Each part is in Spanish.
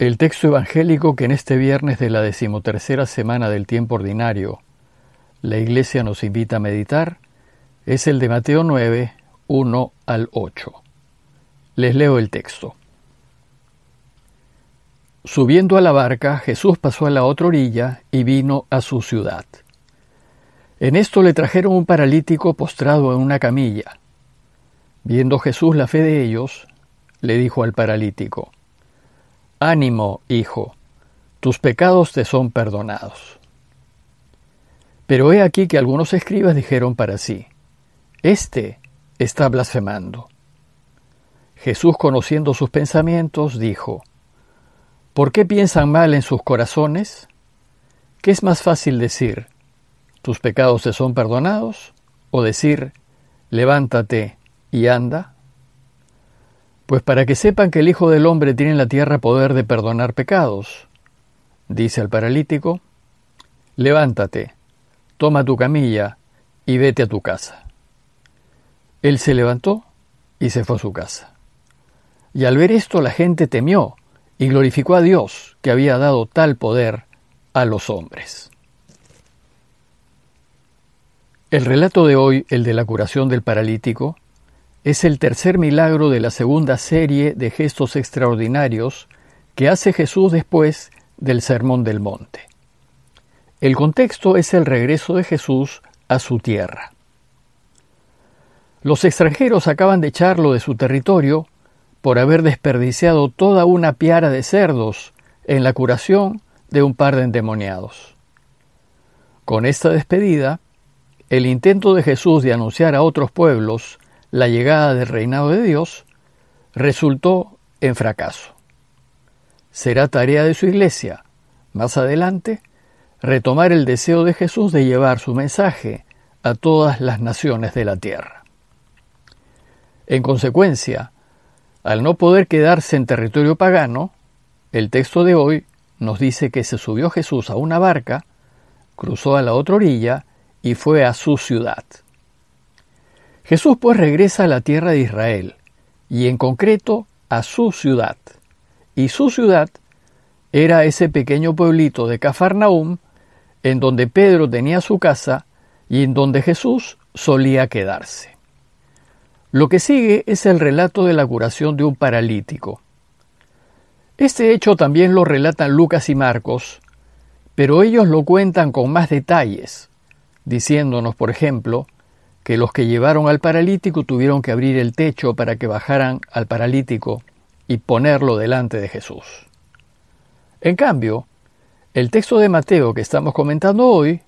El texto evangélico que en este viernes de la decimotercera semana del tiempo ordinario la Iglesia nos invita a meditar es el de Mateo 9, 1 al 8. Les leo el texto. Subiendo a la barca, Jesús pasó a la otra orilla y vino a su ciudad. En esto le trajeron un paralítico postrado en una camilla. Viendo Jesús la fe de ellos, le dijo al paralítico, Ánimo, hijo, tus pecados te son perdonados. Pero he aquí que algunos escribas dijeron para sí, Este está blasfemando. Jesús, conociendo sus pensamientos, dijo, ¿Por qué piensan mal en sus corazones? ¿Qué es más fácil decir, tus pecados te son perdonados? o decir, levántate y anda? Pues para que sepan que el Hijo del Hombre tiene en la tierra poder de perdonar pecados, dice al paralítico, levántate, toma tu camilla y vete a tu casa. Él se levantó y se fue a su casa. Y al ver esto la gente temió y glorificó a Dios que había dado tal poder a los hombres. El relato de hoy, el de la curación del paralítico, es el tercer milagro de la segunda serie de gestos extraordinarios que hace Jesús después del Sermón del Monte. El contexto es el regreso de Jesús a su tierra. Los extranjeros acaban de echarlo de su territorio por haber desperdiciado toda una piara de cerdos en la curación de un par de endemoniados. Con esta despedida, el intento de Jesús de anunciar a otros pueblos la llegada del reinado de Dios resultó en fracaso. Será tarea de su iglesia, más adelante, retomar el deseo de Jesús de llevar su mensaje a todas las naciones de la tierra. En consecuencia, al no poder quedarse en territorio pagano, el texto de hoy nos dice que se subió Jesús a una barca, cruzó a la otra orilla y fue a su ciudad. Jesús pues regresa a la tierra de Israel, y en concreto a su ciudad. Y su ciudad era ese pequeño pueblito de Cafarnaum, en donde Pedro tenía su casa y en donde Jesús solía quedarse. Lo que sigue es el relato de la curación de un paralítico. Este hecho también lo relatan Lucas y Marcos, pero ellos lo cuentan con más detalles, diciéndonos, por ejemplo, que los que llevaron al paralítico tuvieron que abrir el techo para que bajaran al paralítico y ponerlo delante de Jesús. En cambio, el texto de Mateo que estamos comentando hoy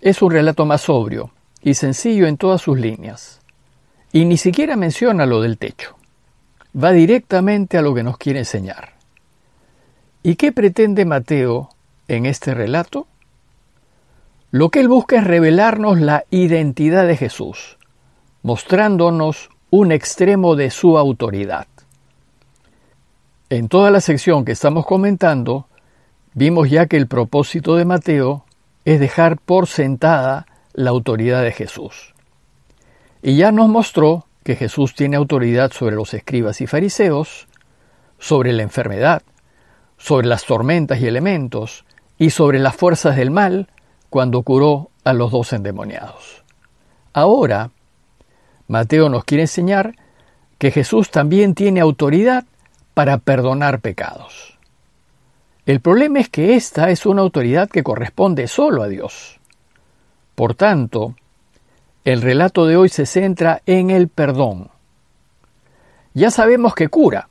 es un relato más sobrio y sencillo en todas sus líneas, y ni siquiera menciona lo del techo. Va directamente a lo que nos quiere enseñar. ¿Y qué pretende Mateo en este relato? Lo que él busca es revelarnos la identidad de Jesús, mostrándonos un extremo de su autoridad. En toda la sección que estamos comentando, vimos ya que el propósito de Mateo es dejar por sentada la autoridad de Jesús. Y ya nos mostró que Jesús tiene autoridad sobre los escribas y fariseos, sobre la enfermedad, sobre las tormentas y elementos, y sobre las fuerzas del mal, cuando curó a los dos endemoniados. Ahora, Mateo nos quiere enseñar que Jesús también tiene autoridad para perdonar pecados. El problema es que esta es una autoridad que corresponde solo a Dios. Por tanto, el relato de hoy se centra en el perdón. Ya sabemos que cura,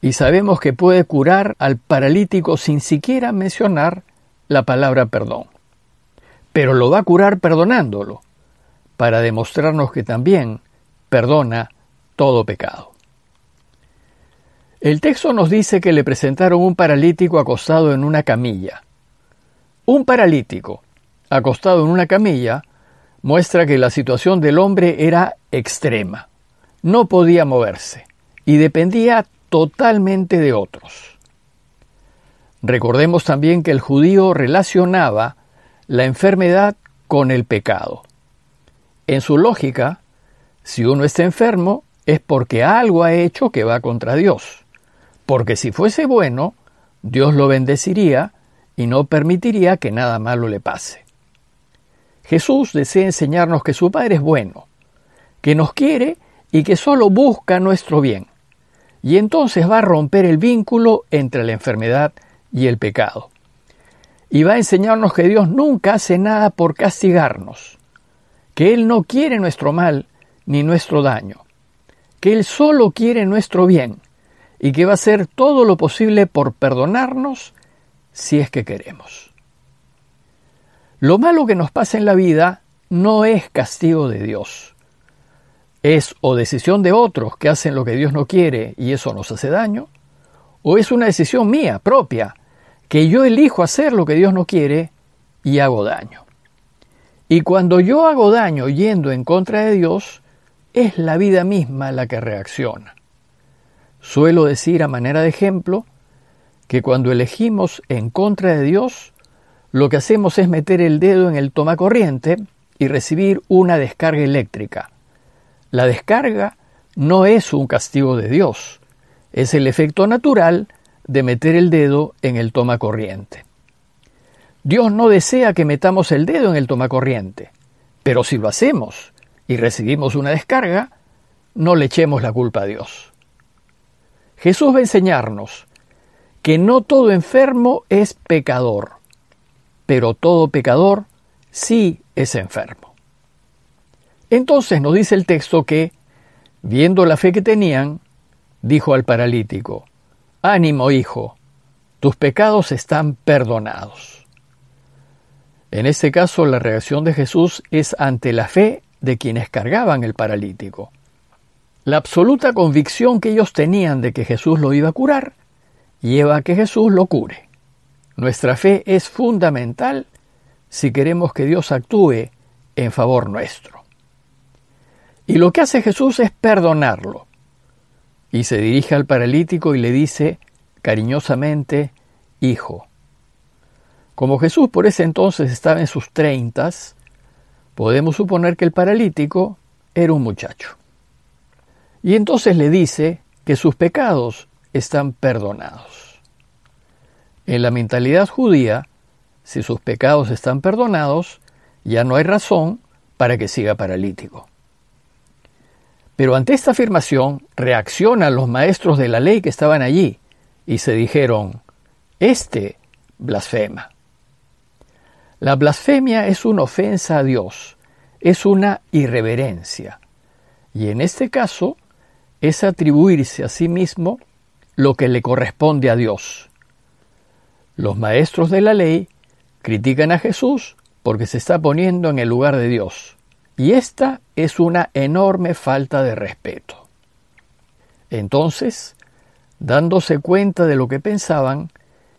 y sabemos que puede curar al paralítico sin siquiera mencionar la palabra perdón pero lo va a curar perdonándolo, para demostrarnos que también perdona todo pecado. El texto nos dice que le presentaron un paralítico acostado en una camilla. Un paralítico acostado en una camilla muestra que la situación del hombre era extrema. No podía moverse y dependía totalmente de otros. Recordemos también que el judío relacionaba la enfermedad con el pecado. En su lógica, si uno está enfermo es porque algo ha hecho que va contra Dios. porque si fuese bueno, Dios lo bendeciría y no permitiría que nada malo le pase. Jesús desea enseñarnos que su Padre es bueno, que nos quiere y que solo busca nuestro bien. Y entonces va a romper el vínculo entre la enfermedad y el pecado. Y va a enseñarnos que Dios nunca hace nada por castigarnos, que Él no quiere nuestro mal ni nuestro daño, que Él solo quiere nuestro bien y que va a hacer todo lo posible por perdonarnos si es que queremos. Lo malo que nos pasa en la vida no es castigo de Dios. Es o decisión de otros que hacen lo que Dios no quiere y eso nos hace daño, o es una decisión mía, propia, que yo elijo hacer lo que Dios no quiere y hago daño. Y cuando yo hago daño yendo en contra de Dios, es la vida misma la que reacciona. Suelo decir a manera de ejemplo que cuando elegimos en contra de Dios, lo que hacemos es meter el dedo en el tomacorriente y recibir una descarga eléctrica. La descarga no es un castigo de Dios, es el efecto natural de meter el dedo en el tomacorriente. Dios no desea que metamos el dedo en el tomacorriente, pero si lo hacemos y recibimos una descarga, no le echemos la culpa a Dios. Jesús va a enseñarnos que no todo enfermo es pecador, pero todo pecador sí es enfermo. Entonces nos dice el texto que, viendo la fe que tenían, dijo al paralítico, Ánimo, hijo, tus pecados están perdonados. En este caso, la reacción de Jesús es ante la fe de quienes cargaban el paralítico. La absoluta convicción que ellos tenían de que Jesús lo iba a curar lleva a que Jesús lo cure. Nuestra fe es fundamental si queremos que Dios actúe en favor nuestro. Y lo que hace Jesús es perdonarlo. Y se dirige al paralítico y le dice cariñosamente, Hijo. Como Jesús por ese entonces estaba en sus treintas, podemos suponer que el paralítico era un muchacho. Y entonces le dice que sus pecados están perdonados. En la mentalidad judía, si sus pecados están perdonados, ya no hay razón para que siga paralítico. Pero ante esta afirmación reaccionan los maestros de la ley que estaban allí y se dijeron, este blasfema. La blasfemia es una ofensa a Dios, es una irreverencia. Y en este caso, es atribuirse a sí mismo lo que le corresponde a Dios. Los maestros de la ley critican a Jesús porque se está poniendo en el lugar de Dios, y esta es una enorme falta de respeto. Entonces, dándose cuenta de lo que pensaban,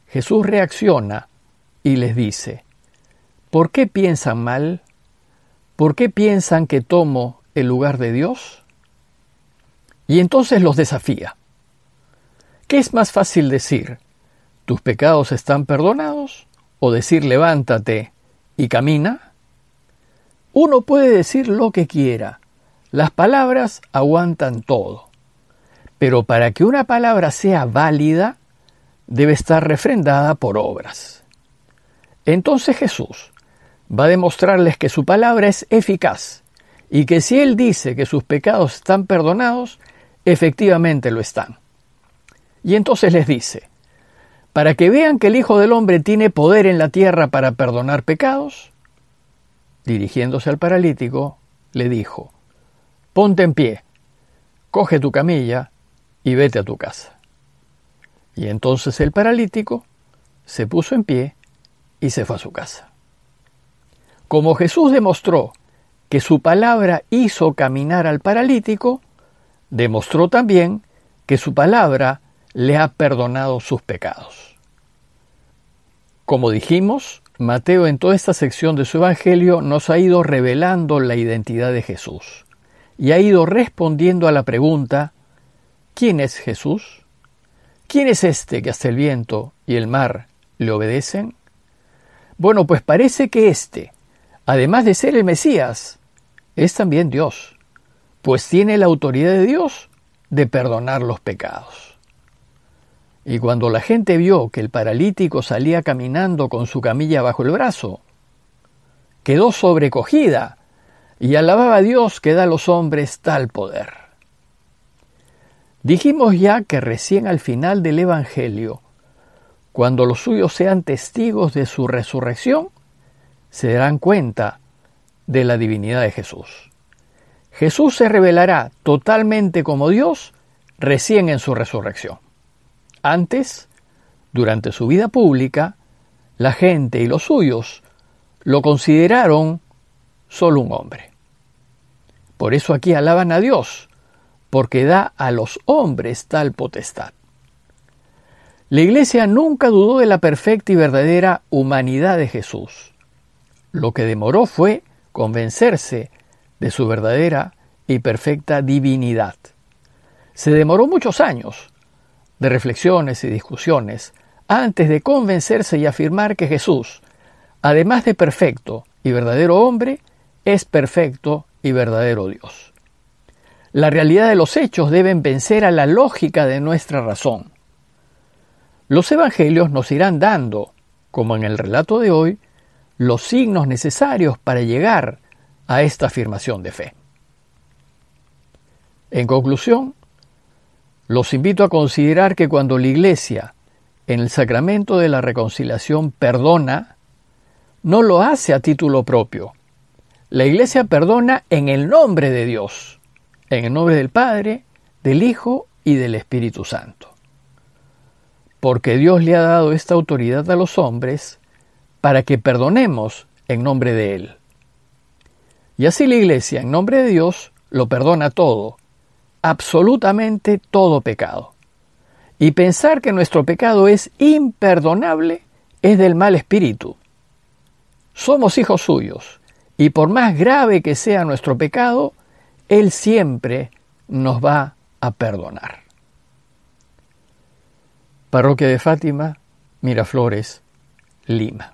Jesús reacciona y les dice, ¿por qué piensan mal? ¿Por qué piensan que tomo el lugar de Dios? Y entonces los desafía. ¿Qué es más fácil decir? ¿Tus pecados están perdonados? ¿O decir levántate y camina? Uno puede decir lo que quiera. Las palabras aguantan todo. Pero para que una palabra sea válida, debe estar refrendada por obras. Entonces Jesús va a demostrarles que su palabra es eficaz y que si Él dice que sus pecados están perdonados, efectivamente lo están. Y entonces les dice, para que vean que el Hijo del Hombre tiene poder en la tierra para perdonar pecados, dirigiéndose al paralítico, le dijo, ponte en pie, coge tu camilla y vete a tu casa. Y entonces el paralítico se puso en pie y se fue a su casa. Como Jesús demostró que su palabra hizo caminar al paralítico, demostró también que su palabra le ha perdonado sus pecados. Como dijimos, Mateo en toda esta sección de su Evangelio nos ha ido revelando la identidad de Jesús y ha ido respondiendo a la pregunta ¿quién es Jesús? ¿Quién es este que hasta el viento y el mar le obedecen? Bueno, pues parece que este, además de ser el Mesías, es también Dios pues tiene la autoridad de Dios de perdonar los pecados. Y cuando la gente vio que el paralítico salía caminando con su camilla bajo el brazo, quedó sobrecogida y alababa a Dios que da a los hombres tal poder. Dijimos ya que recién al final del Evangelio, cuando los suyos sean testigos de su resurrección, se darán cuenta de la divinidad de Jesús. Jesús se revelará totalmente como Dios recién en su resurrección. Antes, durante su vida pública, la gente y los suyos lo consideraron solo un hombre. Por eso aquí alaban a Dios, porque da a los hombres tal potestad. La Iglesia nunca dudó de la perfecta y verdadera humanidad de Jesús. Lo que demoró fue convencerse de su verdadera y perfecta divinidad. Se demoró muchos años, de reflexiones y discusiones antes de convencerse y afirmar que Jesús, además de perfecto y verdadero hombre, es perfecto y verdadero Dios. La realidad de los hechos deben vencer a la lógica de nuestra razón. Los evangelios nos irán dando, como en el relato de hoy, los signos necesarios para llegar a esta afirmación de fe. En conclusión, los invito a considerar que cuando la Iglesia, en el sacramento de la reconciliación, perdona, no lo hace a título propio. La Iglesia perdona en el nombre de Dios, en el nombre del Padre, del Hijo y del Espíritu Santo. Porque Dios le ha dado esta autoridad a los hombres para que perdonemos en nombre de Él. Y así la Iglesia, en nombre de Dios, lo perdona todo, absolutamente todo pecado. Y pensar que nuestro pecado es imperdonable es del mal espíritu. Somos hijos suyos, y por más grave que sea nuestro pecado, Él siempre nos va a perdonar. Parroquia de Fátima, Miraflores, Lima.